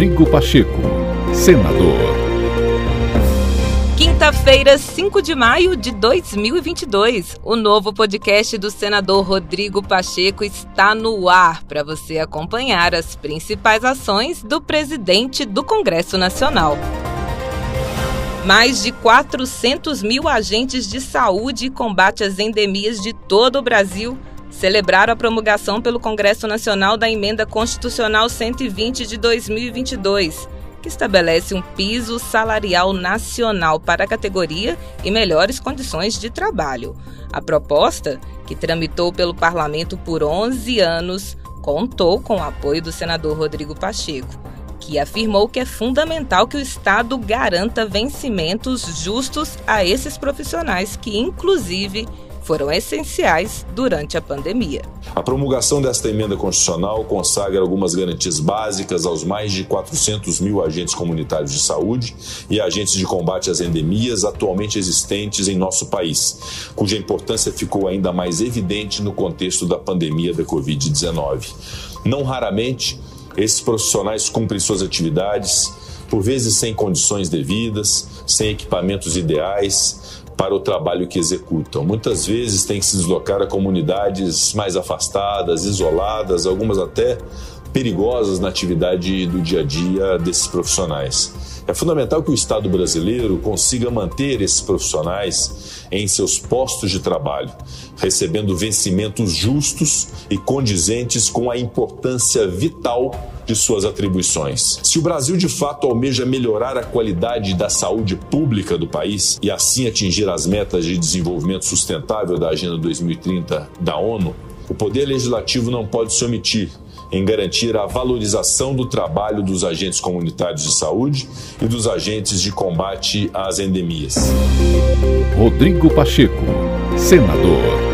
Rodrigo Pacheco, senador. Quinta-feira, 5 de maio de 2022. O novo podcast do senador Rodrigo Pacheco está no ar para você acompanhar as principais ações do presidente do Congresso Nacional. Mais de 400 mil agentes de saúde e combate às endemias de todo o Brasil celebraram a promulgação pelo Congresso Nacional da Emenda Constitucional 120 de 2022, que estabelece um piso salarial nacional para a categoria e melhores condições de trabalho. A proposta, que tramitou pelo parlamento por 11 anos, contou com o apoio do senador Rodrigo Pacheco que afirmou que é fundamental que o Estado garanta vencimentos justos a esses profissionais que, inclusive, foram essenciais durante a pandemia. A promulgação desta emenda constitucional consagra algumas garantias básicas aos mais de 400 mil agentes comunitários de saúde e agentes de combate às endemias atualmente existentes em nosso país, cuja importância ficou ainda mais evidente no contexto da pandemia da Covid-19. Não raramente, esses profissionais cumprem suas atividades, por vezes sem condições devidas, sem equipamentos ideais para o trabalho que executam. Muitas vezes têm que se deslocar a comunidades mais afastadas, isoladas, algumas até perigosas na atividade do dia a dia desses profissionais. É fundamental que o Estado brasileiro consiga manter esses profissionais em seus postos de trabalho, recebendo vencimentos justos e condizentes com a importância vital de suas atribuições. Se o Brasil de fato almeja melhorar a qualidade da saúde pública do país e assim atingir as metas de desenvolvimento sustentável da Agenda 2030 da ONU, o Poder Legislativo não pode se omitir em garantir a valorização do trabalho dos agentes comunitários de saúde e dos agentes de combate às endemias. Rodrigo Pacheco, senador.